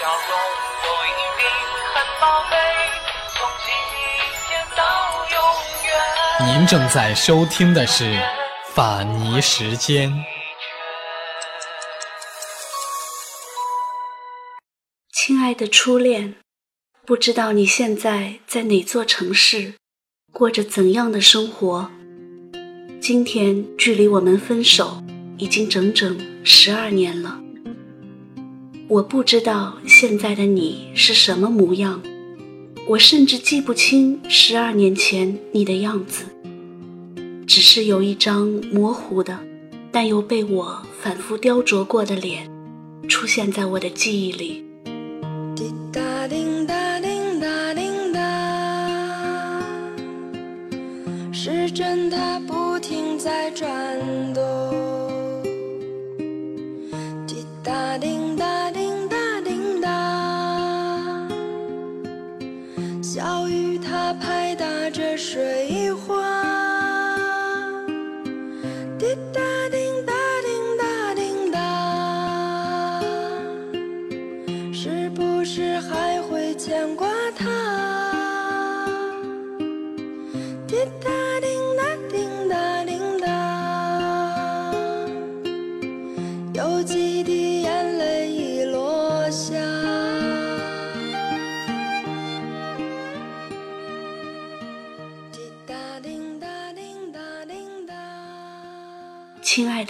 笑容都一定很宝贝，从今天到永远。您正在收听的是《法尼时间》。亲爱的初恋，不知道你现在在哪座城市，过着怎样的生活？今天距离我们分手已经整整十二年了。我不知道现在的你是什么模样，我甚至记不清十二年前你的样子，只是有一张模糊的，但又被我反复雕琢过的脸，出现在我的记忆里。滴答叮答叮答叮答，时针它不停在转小雨它拍打着水花。滴答滴答滴答滴答。是不是还会牵挂他？滴答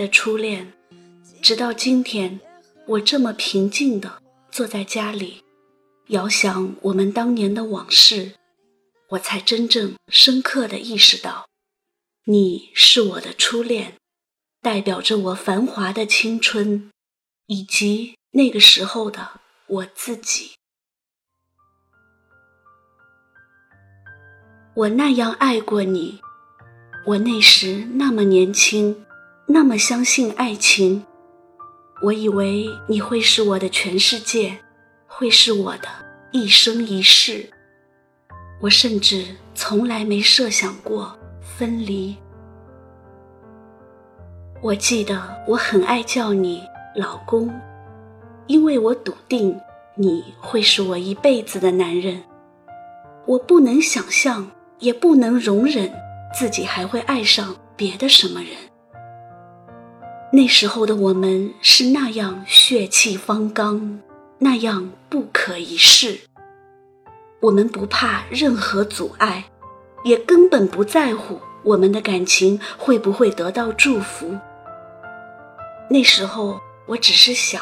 的初恋，直到今天，我这么平静的坐在家里，遥想我们当年的往事，我才真正深刻的意识到，你是我的初恋，代表着我繁华的青春，以及那个时候的我自己。我那样爱过你，我那时那么年轻，那么相信爱情。我以为你会是我的全世界，会是我的一生一世。我甚至从来没设想过分离。我记得我很爱叫你老公，因为我笃定你会是我一辈子的男人。我不能想象，也不能容忍自己还会爱上别的什么人。那时候的我们是那样血气方刚，那样不可一世。我们不怕任何阻碍，也根本不在乎我们的感情会不会得到祝福。那时候我只是想，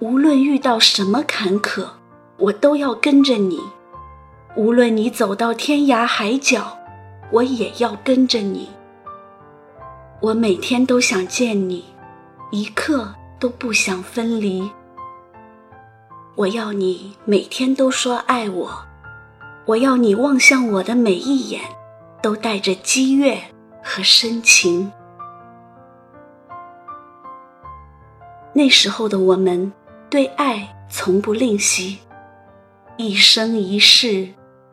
无论遇到什么坎坷，我都要跟着你；无论你走到天涯海角，我也要跟着你。我每天都想见你，一刻都不想分离。我要你每天都说爱我，我要你望向我的每一眼，都带着激越和深情。那时候的我们，对爱从不吝惜，一生一世，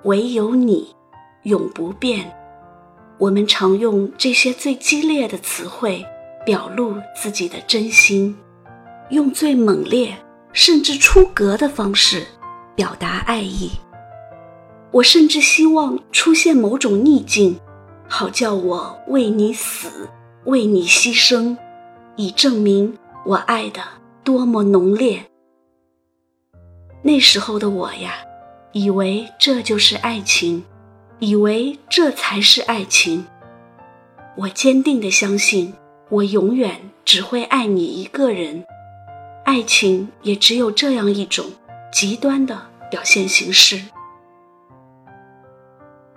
唯有你，永不变。我们常用这些最激烈的词汇表露自己的真心，用最猛烈甚至出格的方式表达爱意。我甚至希望出现某种逆境，好叫我为你死，为你牺牲，以证明我爱的多么浓烈。那时候的我呀，以为这就是爱情。以为这才是爱情。我坚定地相信，我永远只会爱你一个人。爱情也只有这样一种极端的表现形式。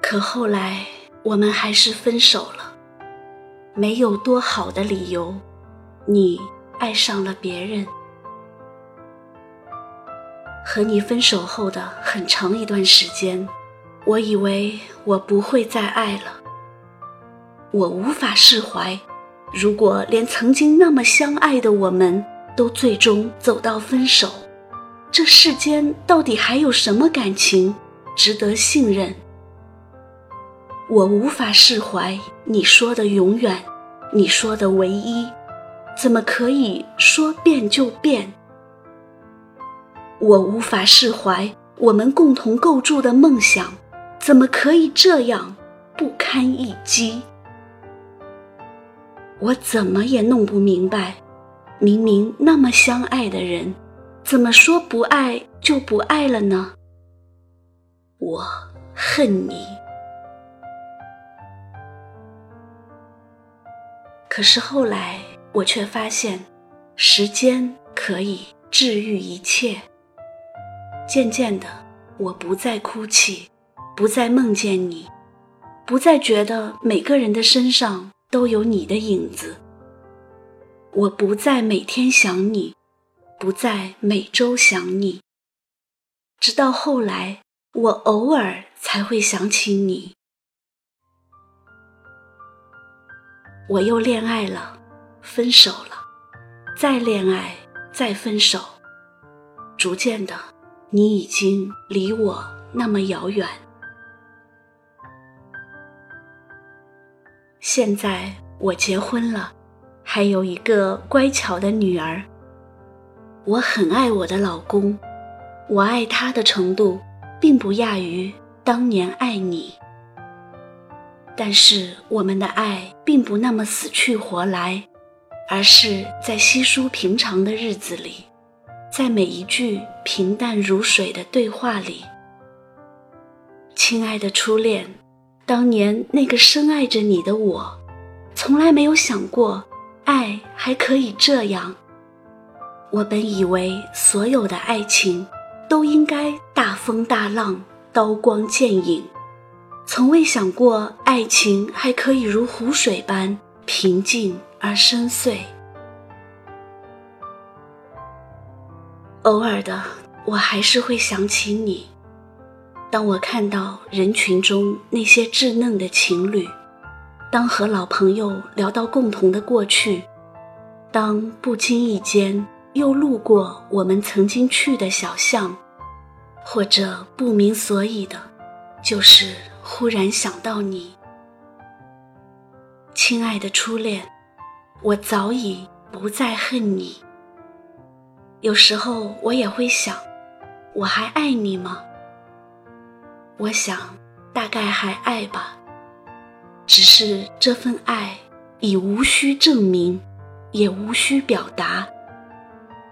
可后来我们还是分手了，没有多好的理由，你爱上了别人。和你分手后的很长一段时间。我以为我不会再爱了，我无法释怀。如果连曾经那么相爱的我们都最终走到分手，这世间到底还有什么感情值得信任？我无法释怀你说的永远，你说的唯一，怎么可以说变就变？我无法释怀我们共同构筑的梦想，怎么可以这样不堪一击？我怎么也弄不明白，明明那么相爱的人，怎么说不爱就不爱了呢？我恨你。可是后来，我却发现，时间可以治愈一切。渐渐的，我不再哭泣，不再梦见你，不再觉得每个人的身上都有你的影子。我不再每天想你，不再每周想你。直到后来，我偶尔才会想起你。我又恋爱了，分手了，再恋爱，再分手。逐渐的，你已经离我那么遥远。现在我结婚了，还有一个乖巧的女儿。我很爱我的老公，我爱他的程度，并不亚于当年爱你。但是我们的爱并不那么死去活来，而是在稀疏平常的日子里，在每一句平淡如水的对话里。亲爱的初恋，当年那个深爱着你的我，从来没有想过爱还可以这样。我本以为所有的爱情都应该大风大浪、刀光剑影。从未想过，爱情还可以如湖水般平静而深邃。偶尔的，我还是会想起你。当我看到人群中那些稚嫩的情侣，当和老朋友聊到共同的过去，当不经意间又路过我们曾经去的小巷，或者不明所以的，就是。忽然想到你，亲爱的初恋，我早已不再恨你。有时候我也会想，我还爱你吗？我想，大概还爱吧，只是这份爱已无需证明，也无需表达。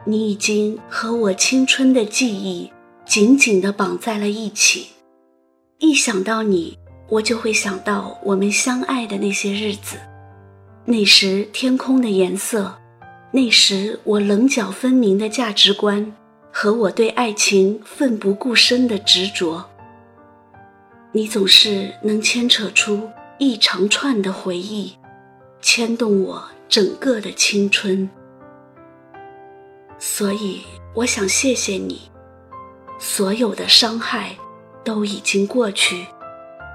你已经和我青春的记忆紧紧地绑在了一起。一想到你，我就会想到我们相爱的那些日子。那时天空的颜色，那时我棱角分明的价值观和我对爱情奋不顾身的执着。你总是能牵扯出一长串的回忆，牵动我整个的青春。所以我想谢谢你，所有的伤害。都已经过去，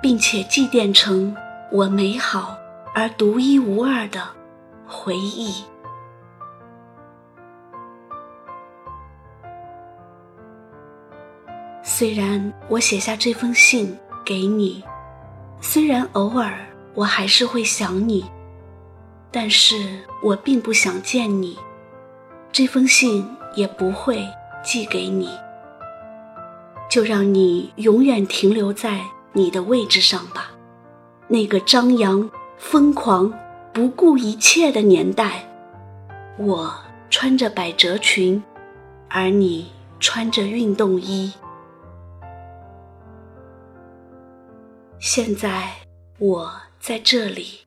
并且祭奠成我美好而独一无二的回忆。虽然我写下这封信给你，虽然偶尔我还是会想你，但是我并不想见你，这封信也不会寄给你。就让你永远停留在你的位置上吧，那个张扬、疯狂、不顾一切的年代，我穿着百褶裙，而你穿着运动衣。现在我在这里，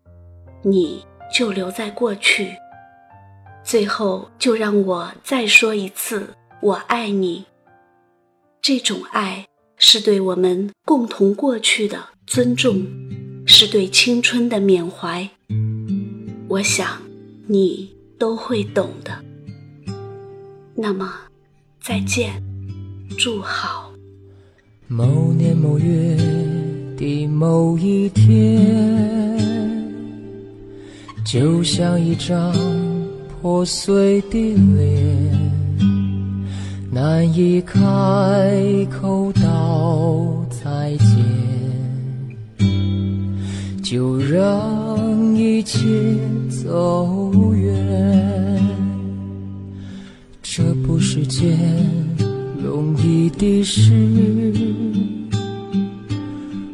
你就留在过去。最后，就让我再说一次，我爱你。这种爱是对我们共同过去的尊重，是对青春的缅怀。我想你都会懂的。那么，再见，祝好。某年某月的某一天，就像一张破碎的脸。难以开口道再见，就让一切走远。这不是件容易的事，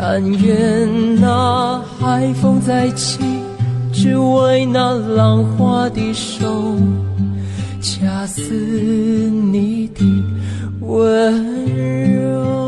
但愿那海风再起，只为那浪花的手，恰似你的温柔。